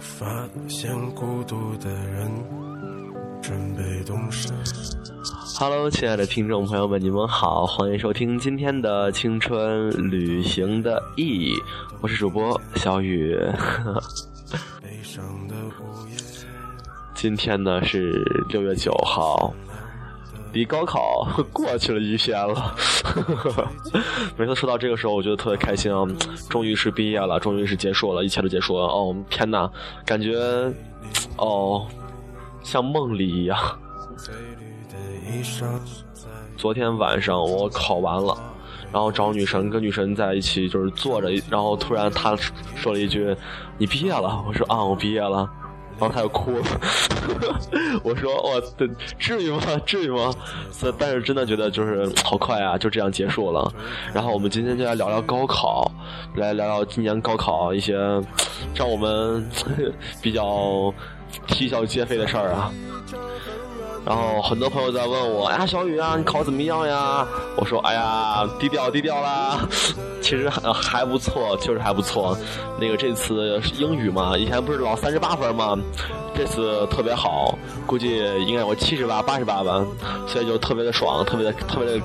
发现孤独的人准备动身。Hello，亲爱的听众朋友们，你们好，欢迎收听今天的青春旅行的意义，我是主播小雨。悲伤的午夜，今天呢是六月九号，离高考过去了一天了。每次说到这个时候，我觉得特别开心啊！终于是毕业了，终于是结束了，一切都结束了。哦，天哪，感觉哦，像梦里一样。昨天晚上我考完了，然后找女神，跟女神在一起就是坐着，然后突然她说了一句：“你毕业了。”我说：“啊，我毕业了。”然后他就哭了。我说：“我的至于吗？至于吗？”所以但是真的觉得就是好快啊，就这样结束了。然后我们今天就来聊聊高考，来聊聊今年高考一些让我们 比较啼笑皆非的事儿啊。然后很多朋友在问我，哎呀，小雨啊，你考怎么样呀？我说，哎呀，低调低调啦。其实还还不错，确实还不错。那个这次英语嘛，以前不是老三十八分吗？这次特别好，估计应该有七十八、八十八吧。所以就特别的爽，特别的特别的，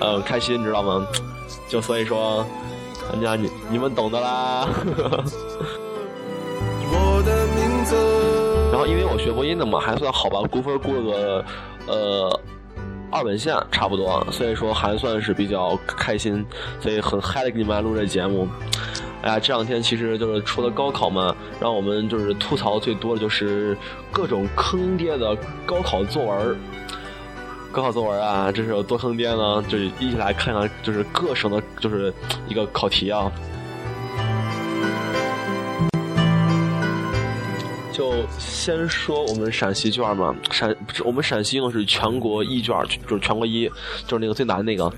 呃，开心，你知道吗？就所以说，人家你你们懂的啦。我的名。然后因为我学播音的嘛，还算好吧，估分估了个呃二本线差不多，所以说还算是比较开心，所以很嗨的给你们来录这节目。哎呀，这两天其实就是除了高考嘛，让我们就是吐槽最多的就是各种坑爹的高考作文。高考作文啊，这是有多坑爹呢？就是一起来看看，就是各省的，就是一个考题啊。就先说我们陕西卷嘛，陕不我们陕西用的是全国一卷，就是全国一，就是那个最难那个。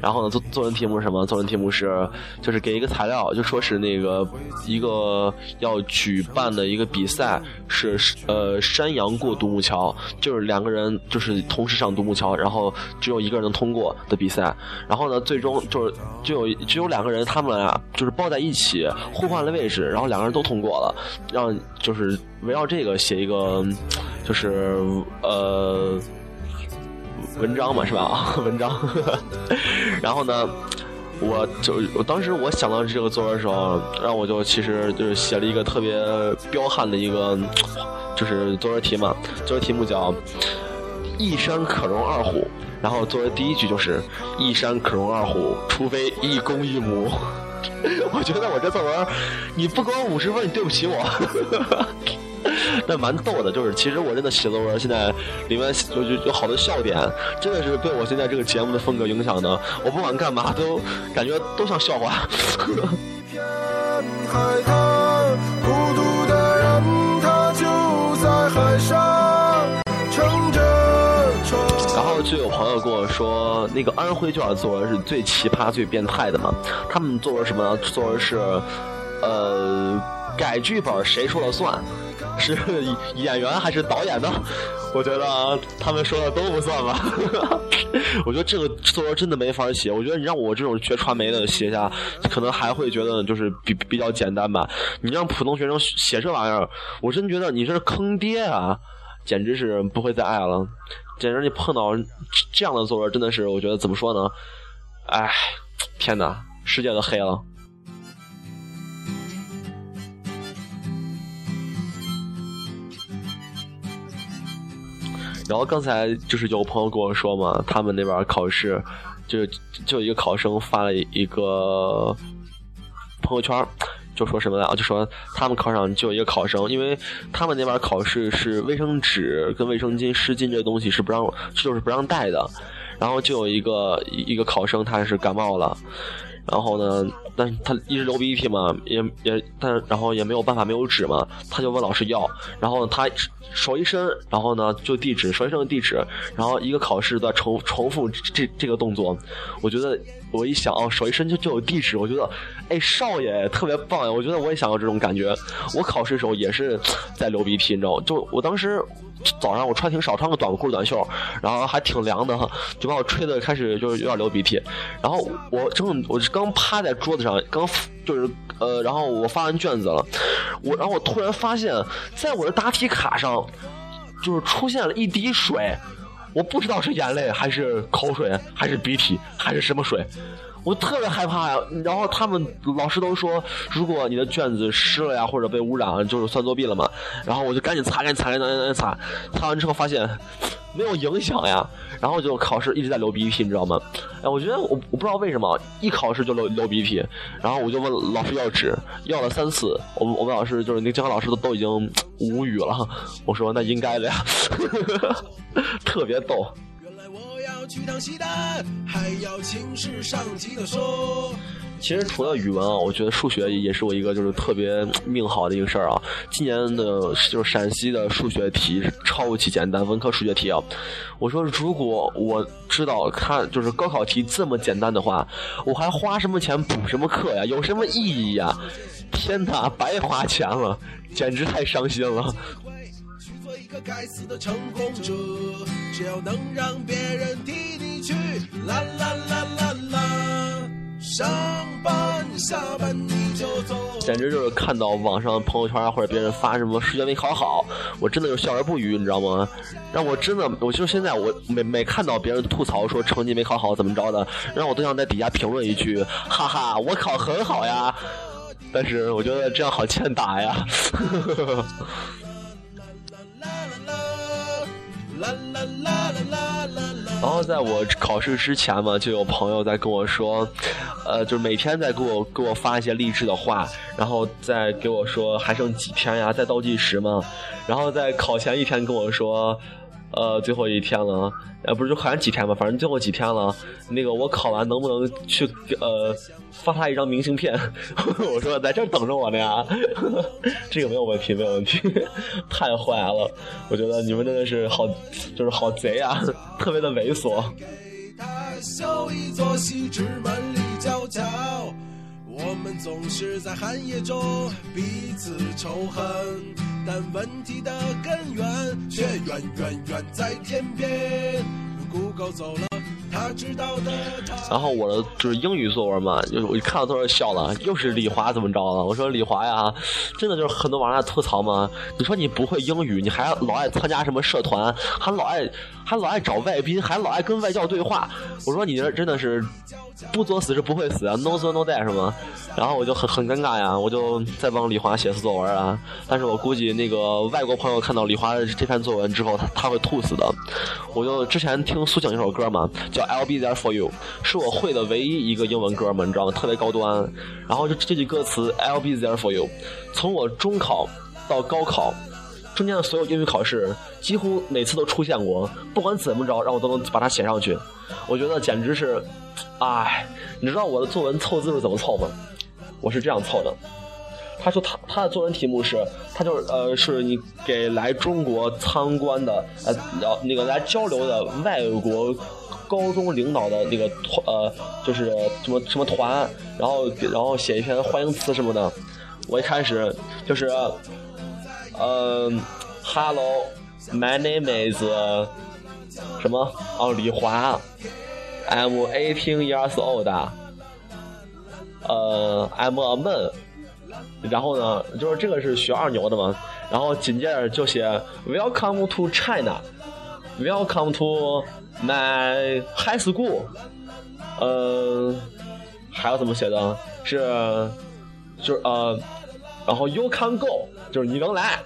然后呢，作作文题目是什么？作文题目是就是给一个材料，就说是那个一个要举办的一个比赛是呃山羊过独木桥，就是两个人就是同时上独木桥，然后只有一个人能通过的比赛。然后呢，最终就是就有只有两个人，他们俩就是抱在一起互换了位置，然后两个人都通过了，让就是围绕这个写一个就是呃。文章嘛是吧？文章，然后呢，我就我当时我想到这个作文的时候，然后我就其实就是写了一个特别彪悍的一个，就是作文题嘛。作文题目叫“一山可容二虎”，然后作为第一句就是“一山可容二虎，除非一公一母”。我觉得我这作文，你不给我五十分，你对不起我。但蛮逗的，就是其实我真的写作文，现在里面有有有好多笑点，真的是被我现在这个节目的风格影响的。我不管干嘛都感觉都像笑话。海滩，孤独的人他就在海上，乘着船。然后就有朋友跟我说，那个安徽卷的作文是最奇葩、最变态的嘛。他们作文什么呢？作文是，呃，改剧本谁说了算？是演员还是导演呢？我觉得啊他们说的都不算吧。我觉得这个作文真的没法写。我觉得你让我这种学传媒的写下，可能还会觉得就是比比较简单吧。你让普通学生写这玩意儿，我真觉得你这是坑爹啊！简直是不会再爱了。简直你碰到这样的作文，真的是我觉得怎么说呢？哎，天哪，世界都黑了。然后刚才就是有朋友跟我说嘛，他们那边考试，就就一个考生发了一个朋友圈，就说什么来就说他们考场就有一个考生，因为他们那边考试是卫生纸跟卫生巾、湿巾这东西是不让，就是不让带的，然后就有一个一个考生他是感冒了。然后呢，但是他一直流鼻涕嘛，也也，但然后也没有办法，没有纸嘛，他就问老师要。然后他手一伸，然后呢就地址，手一伸地址，然后一个考试的重重复这这个动作。我觉得我一想哦，手一伸就就有地址，我觉得哎少爷特别棒呀！我觉得我也想要这种感觉。我考试的时候也是在流鼻涕，你知道吗？就我当时。早上我穿挺少，穿个短裤短袖，然后还挺凉的哈，就把我吹的开始就是有点流鼻涕。然后我正我刚趴在桌子上，刚就是呃，然后我发完卷子了，我然后我突然发现，在我的答题卡上，就是出现了一滴水，我不知道是眼泪还是口水还是鼻涕还是什么水。我特别害怕呀，然后他们老师都说，如果你的卷子湿了呀，或者被污染了，就是算作弊了嘛。然后我就赶紧擦，赶紧擦，赶紧擦，擦完之后发现没有影响呀。然后就考试一直在流鼻涕，你知道吗？哎，我觉得我我不知道为什么一考试就流流鼻涕，然后我就问老师要纸，要了三次，我我们老师就是那监考老师都都已经无语了。我说那应该的呀，特别逗。原来我要去当西单，还要请示上级的说。其实除了语文啊，我觉得数学也是我一个就是特别命好的一个事儿啊。今年的就是陕西的数学题超级简单，文科数学题啊。我说如果我知道看就是高考题这么简单的话，我还花什么钱补什么课呀？有什么意义呀？天哪，白花钱了，简直太伤心了。上班下班你就走。简直就是看到网上朋友圈或者别人发什么数学没考好，我真的就笑而不语，你知道吗？让我真的，我就现在我每每看到别人吐槽说成绩没考好怎么着的，让我都想在底下评论一句，哈哈，我考很好呀。但是我觉得这样好欠打呀。呵呵呵。啦啦啦啦啦然后在我考试之前嘛，就有朋友在跟我说，呃，就是每天在给我给我发一些励志的话，然后再给我说还剩几天呀，在倒计时嘛，然后在考前一天跟我说。呃，最后一天了，呃，不是就考完几天吧，反正最后几天了。那个我考完能不能去呃发他一张明信片？我说在这等着我呢呀，这个没有问题，没有问题。太坏了，我觉得你们真的是好，就是好贼啊，特别的猥琐。我们总是在寒夜中彼此仇恨，但问题的根源却远远远在天边。谷歌走了。然后我的就是英语作文嘛，就是我一看到都是笑了，又是李华怎么着了？我说李华呀，真的就是很多网上吐槽嘛。你说你不会英语，你还老爱参加什么社团，还老爱还老爱找外宾，还老爱跟外教对话。我说你这真的是不作死是不会死啊，no 作 no die 是吗？然后我就很很尴尬呀，我就在帮李华写次作文啊。但是我估计那个外国朋友看到李华的这篇作文之后，他他会吐死的。我就之前听苏醒一首歌嘛，叫。I'll be there for you，是我会的唯一一个英文歌嘛，你知道吗？特别高端。然后就这句歌词 I'll be there for you，从我中考到高考中间的所有英语考试，几乎每次都出现过。不管怎么着，让我都能把它写上去。我觉得简直是，哎，你知道我的作文凑字数怎么凑吗？我是这样凑的。他说他他的作文题目是，他就是呃，是你给来中国参观的呃，要那个来交流的外国。高中领导的那个团，呃，就是什么什么团，然后然后写一篇欢迎词什么的。我一开始就是，嗯，Hello，my name is 什么？哦，李华，I'm eighteen years old。呃，I'm a man。然后呢，就是这个是学二牛的嘛。然后紧接着就写 Welcome to China，Welcome to。My high school，嗯，还要怎么写的？是，就是呃，然后 you can go，就是你能来。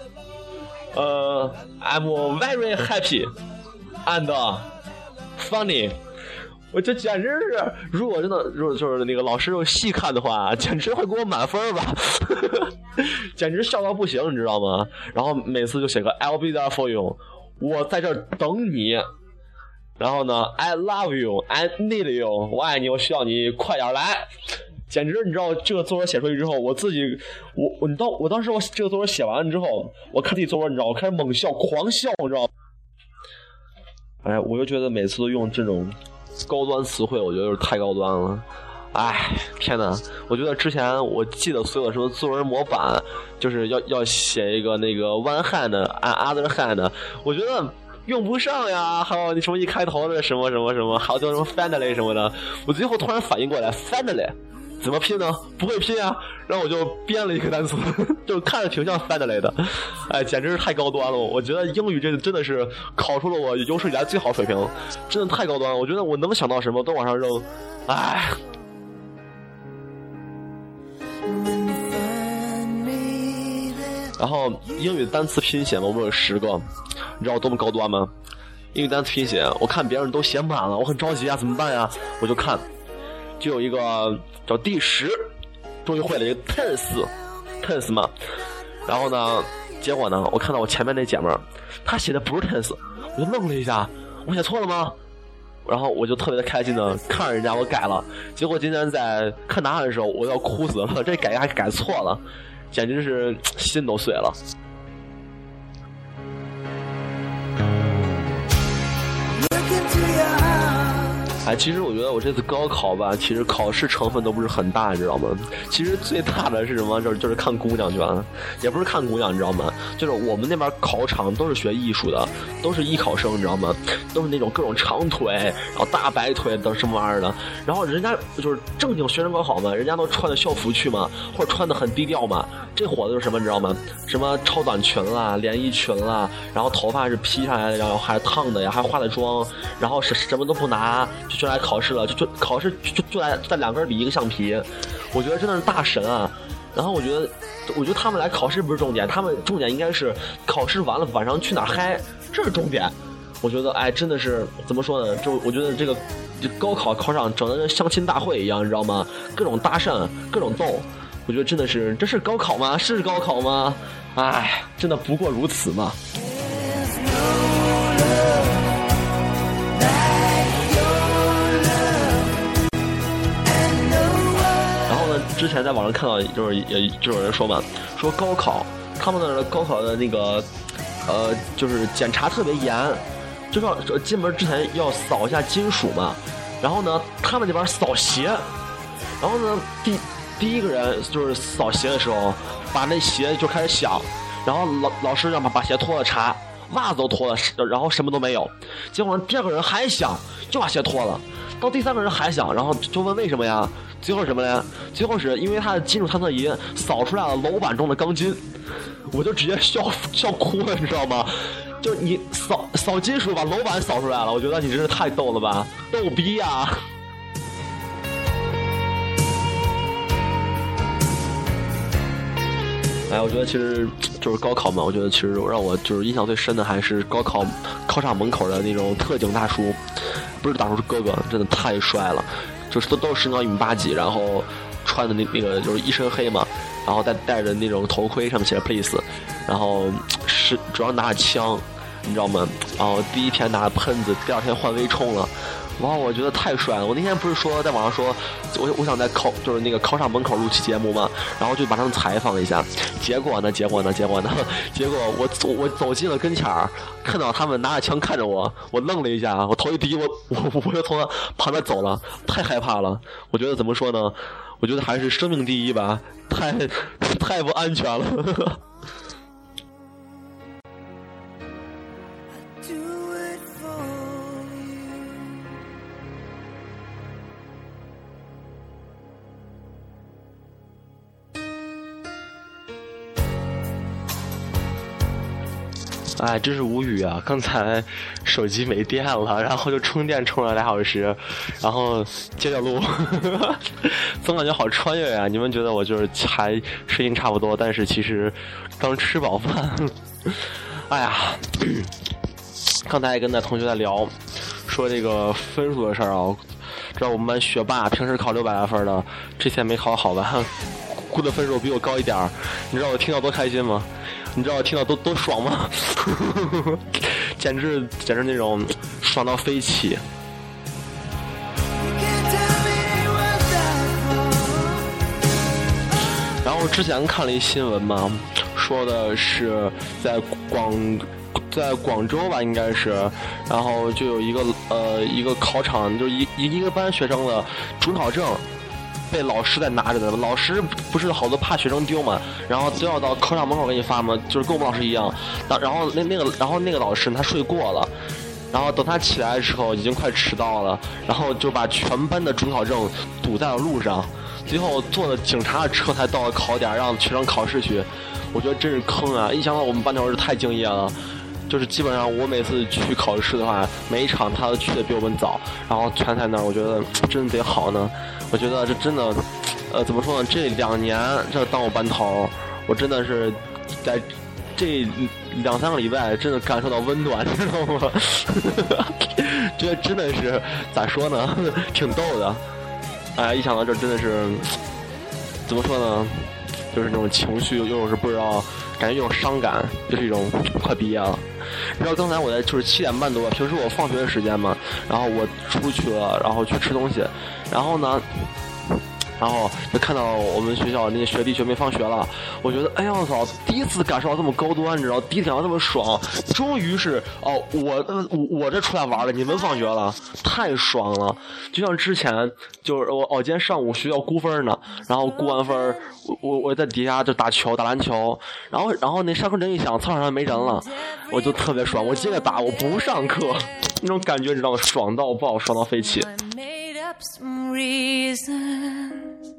呃，I'm very happy and funny。我这简直是，如果真的，如果就是那个老师细看的话，简直会给我满分吧，简直笑到不行，你知道吗？然后每次就写个 I'll be there for you，我在这等你。然后呢，I love you, I need you，我爱你，我需要你快点来，简直你知道这个作文写出去之后，我自己，我我你到我当时我这个作文写完了之后，我看自己作文，你知道，我开始猛笑，狂笑，你知道。哎，我就觉得每次都用这种高端词汇，我觉得就是太高端了。哎，天哪！我觉得之前我记得所有的什么作文模板，就是要要写一个那个 one hand and other hand，我觉得。用不上呀，还有那什么一开头的什么什么什么，还有叫什么 finally 什么的，我最后突然反应过来，finally 怎么拼呢？不会拼啊！然后我就编了一个单词，就看着挺像 Finally 的，哎，简直是太高端了！我觉得英语这真的是考出了我有史以来最好水平，真的太高端了！我觉得我能想到什么都往上扔，哎。然后英语单词拼写嘛，我们有十个，你知道我多么高端吗？英语单词拼写，我看别人都写满了，我很着急啊，怎么办呀？我就看，就有一个叫第十，终于会了一个 tense，tense 嘛。然后呢，结果呢，我看到我前面那姐们儿，她写的不是 tense，我就愣了一下，我写错了吗？然后我就特别的开心的看着人家我改了，结果今天在看答案的时候，我要哭死了，这改还改错了。简直是心都碎了。哎，其实我觉得我这次高考吧，其实考试成分都不是很大，你知道吗？其实最大的是什么？就是就是看姑娘去了，也不是看姑娘，你知道吗？就是我们那边考场都是学艺术的，都是艺考生，你知道吗？都是那种各种长腿，然后大白腿等什么玩意儿的。然后人家就是正经学生高考嘛，人家都穿的校服去嘛，或者穿的很低调嘛。这伙子是什么？你知道吗？什么超短裙啦、连衣裙啦，然后头发是披上来的，然后还烫的呀，还化了妆，然后什什么都不拿。就来考试了，就就考试就就来在两根笔一个橡皮，我觉得真的是大神啊！然后我觉得，我觉得他们来考试不是重点，他们重点应该是考试完了晚上去哪嗨，这是重点。我觉得哎，真的是怎么说呢？就我觉得这个高考考场整的跟相亲大会一样，你知道吗？各种搭讪，各种逗，我觉得真的是这是高考吗？是高考吗？哎，真的不过如此嘛。之前在网上看到，就是也就有人说嘛，说高考他们那的高考的那个，呃，就是检查特别严，就说进门之前要扫一下金属嘛，然后呢，他们那边扫鞋，然后呢，第第一个人就是扫鞋的时候，把那鞋就开始响，然后老老师让把把鞋脱了查，袜子都脱了，然后什么都没有，结果第二个人还响，就把鞋脱了，到第三个人还响，然后就问为什么呀？最后什么呢？最后是因为他的金属探测仪扫出来了楼板中的钢筋，我就直接笑笑哭了，你知道吗？就你扫扫金属把楼板扫出来了，我觉得你真是太逗了吧，逗逼呀！哎，我觉得其实就是高考嘛，我觉得其实让我就是印象最深的还是高考考场门口的那种特警大叔，不是大叔是哥哥，真的太帅了。就是都都是身高一米八几，然后穿的那那个就是一身黑嘛，然后戴戴着那种头盔，上面写着 police，然后是主要拿着枪，你知道吗？然后第一天拿着喷子，第二天换微冲了。哇，我觉得太帅了！我那天不是说在网上说，我我想在考就是那个考场门口录期节目嘛，然后就把他们采访一下。结果呢？结果呢？结果呢？结果我走我走进了跟前儿，看到他们拿着枪看着我，我愣了一下，我头一低，我我我就从旁边走了，太害怕了。我觉得怎么说呢？我觉得还是生命第一吧，太太不安全了。呵呵哎，真是无语啊！刚才手机没电了，然后就充电充了俩小时，然后接着录，总感觉好穿越呀！你们觉得我就是还声音差不多，但是其实刚吃饱饭。哎呀，刚才还跟那同学在聊，说这个分数的事儿啊，知道我们班学霸平时考六百来分的，这次没考好吧？估的分数比我高一点儿，你知道我听到多开心吗？你知道听到多多爽吗？简直简直那种爽到飞起。然后之前看了一新闻嘛，说的是在广在广州吧，应该是，然后就有一个呃一个考场，就一一个班学生的准考证。被老师在拿着的，老师不是好多怕学生丢嘛，然后都要到考场门口给你发嘛，就是跟我们老师一样。然然后那那个然后那个老师他睡过了，然后等他起来的时候已经快迟到了，然后就把全班的准考证堵在了路上，最后坐的警察的车才到了考点，让学生考试去。我觉得真是坑啊！一想到我们班头是太敬业了，就是基本上我每次去考试的话，每一场他都去的比我们早，然后全在那儿，我觉得真的得好呢。我觉得这真的，呃，怎么说呢？这两年这当我班头，我真的是在这两三个礼拜真的感受到温暖，你知道吗？觉得真的是咋说呢？挺逗的。哎，一想到这真的是怎么说呢？就是那种情绪，又是不知道，感觉有伤感，就是一种快毕业了。然后刚才我在就是七点半多，平时我放学的时间嘛，然后我出去了，然后去吃东西，然后呢。然后就看到我们学校那些学弟学妹放学了，我觉得，哎呀我操，第一次感受到这么高端，你知道，第一天这么爽，终于是哦，我我我这出来玩了，你们放学了，太爽了。就像之前就是我哦，今天上午学校估分呢，然后估完分，我我我在底下就打球打篮球，然后然后那上课铃一响，操场上没人了，我就特别爽，我接着打，我不上课，那种感觉你知道吗？爽到爆，爽到飞起。Some reasons.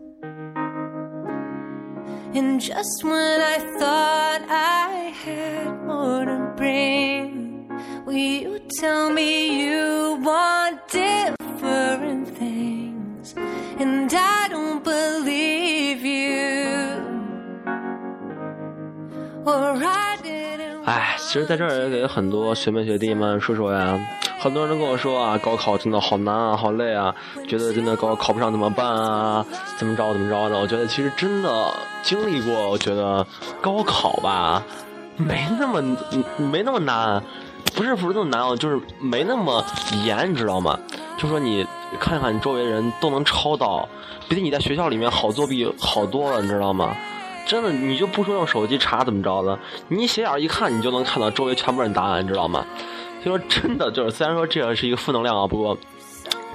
And just when I thought I had more to bring, will you tell me you want different things? And I don't believe you. Or I. 哎，其实在这儿也给很多学妹学弟们说说呀。很多人都跟我说啊，高考真的好难啊，好累啊，觉得真的高考考不上怎么办啊？怎么着怎么着的？我觉得其实真的经历过，我觉得高考吧，没那么没那么难，不是不是那么难啊，就是没那么严，你知道吗？就说你看看你周围人都能抄到，比你在学校里面好作弊好多了，你知道吗？真的，你就不说用手机查怎么着的，你斜眼一看，你就能看到周围全部人答案，你知道吗？就说真的，就是虽然说这也是一个负能量啊，不过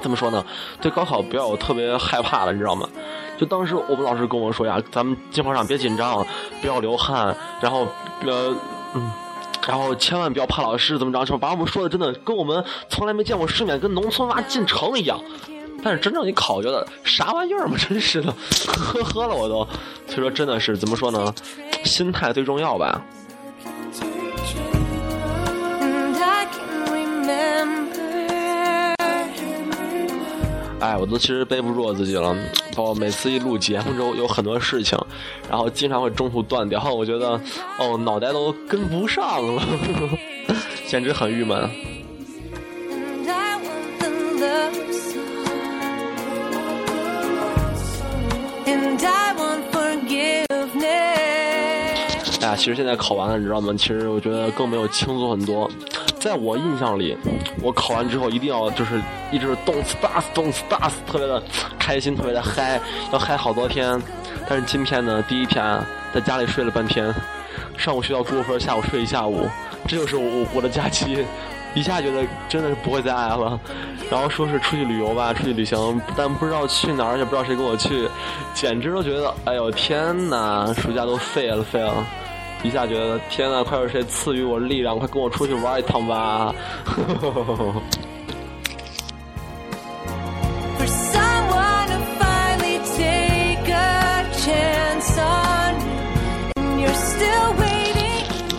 怎么说呢？对高考不要有特别害怕的，你知道吗？就当时我们老师跟我说呀，咱们经考上别紧张，不要流汗，然后呃嗯，然后千万不要怕老师怎么着，就把我们说的真的跟我们从来没见过世面，跟农村娃进城一样。但是真正一考觉得啥玩意儿嘛，真是的，呵呵了我都。所以说真的是怎么说呢？心态最重要吧。哎，我都其实背不住我自己了。包括每次一录节目之后，有很多事情，然后经常会中途断掉。我觉得，哦，脑袋都跟不上了，简直很郁闷。其实现在考完了，你知道吗？其实我觉得更没有轻松很多。在我印象里，我考完之后一定要就是一直动次打次动次打次，特别的开心，特别的嗨，要嗨好多天。但是今天呢，第一天在家里睡了半天，上午学校估分，下午睡一下午，这就是我我的假期。一下觉得真的是不会再爱了。然后说是出去旅游吧，出去旅行，但不知道去哪儿，也不知道谁跟我去，简直都觉得哎呦天哪，暑假都废了废了。一下觉得天呐，快有谁赐予我力量，快跟我出去玩一趟吧！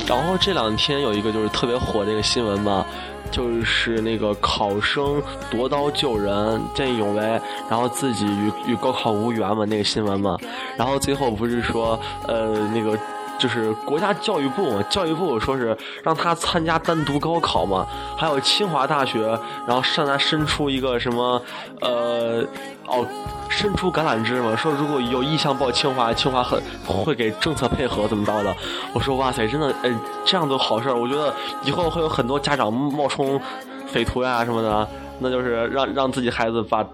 然后这两天有一个就是特别火的一个新闻嘛，就是那个考生夺刀救人，见义勇为，然后自己与与高考无缘嘛那个新闻嘛，然后最后不是说呃那个。就是国家教育部，教育部说是让他参加单独高考嘛，还有清华大学，然后向他伸出一个什么，呃，哦，伸出橄榄枝嘛，说如果有意向报清华，清华很会给政策配合，怎么着的？我说哇塞，真的，哎，这样的好事儿，我觉得以后会有很多家长冒充匪徒呀什么的，那就是让让自己孩子把。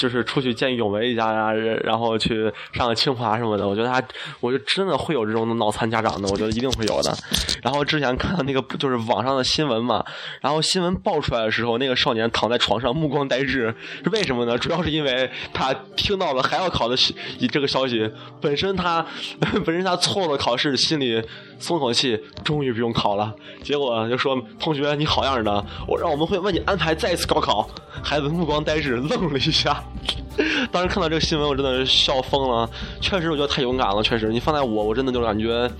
就是出去见义勇为一下呀，然后去上个清华什么的，我觉得他，我就真的会有这种脑残家长的，我觉得一定会有的。然后之前看到那个就是网上的新闻嘛，然后新闻爆出来的时候，那个少年躺在床上目光呆滞，是为什么呢？主要是因为他听到了还要考的这个消息，本身他 本身他错了考试，心里松口气，终于不用考了。结果就说同学你好样的，我让我们会为你安排再一次高考。孩子目光呆滞，愣了一下。当时看到这个新闻，我真的是笑疯了。确实，我觉得太勇敢了。确实，你放在我，我真的就感觉，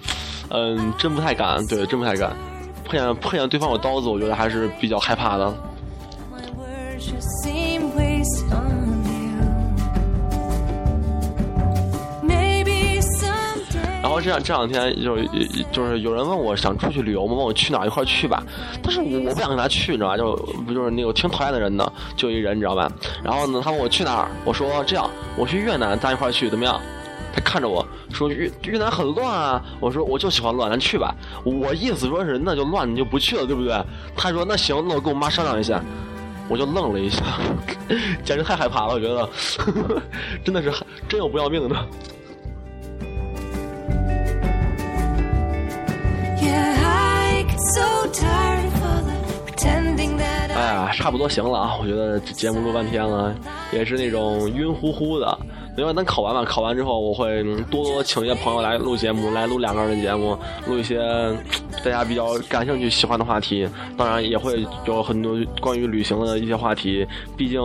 嗯，真不太敢。对，真不太敢。碰见碰见对方有刀子，我觉得还是比较害怕的。这样这两天就就是有人问我想出去旅游吗？问我去哪儿一块儿去吧。但是我我不想跟他去，你知道吧？就不就是那个挺讨厌的人的，就一人你知道吧？然后呢，他问我去哪儿，我说这样，我去越南，咱一块儿去怎么样？他看着我说越越南很乱啊，我说我就喜欢乱，咱去吧。我意思说是那就乱，你就不去了，对不对？他说那行，那我跟我妈商量一下。我就愣了一下，简直太害怕了，我觉得 真的是真有不要命的。差不多行了啊！我觉得这节目录半天了，也是那种晕乎乎的。因为等考完吧，考完之后我会多多请一些朋友来录节目，来录两个人的节目，录一些大家比较感兴趣、喜欢的话题。当然也会有很多关于旅行的一些话题，毕竟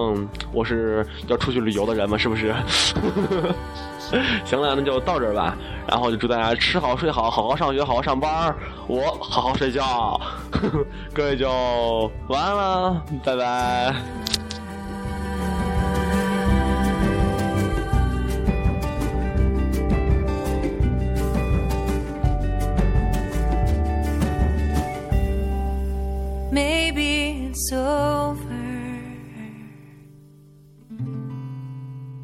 我是要出去旅游的人嘛，是不是？行了，那就到这儿吧。然后就祝大家吃好睡好，好好上学，好好上班儿，我好好睡觉。各位就晚安了，拜拜。Maybe it's over.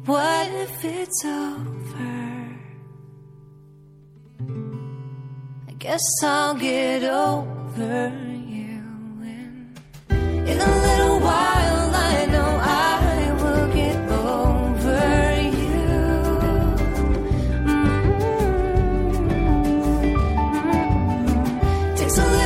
What if it's over? Guess I'll get over you. In a little while, I know I will get over you. Mm-hmm. Takes a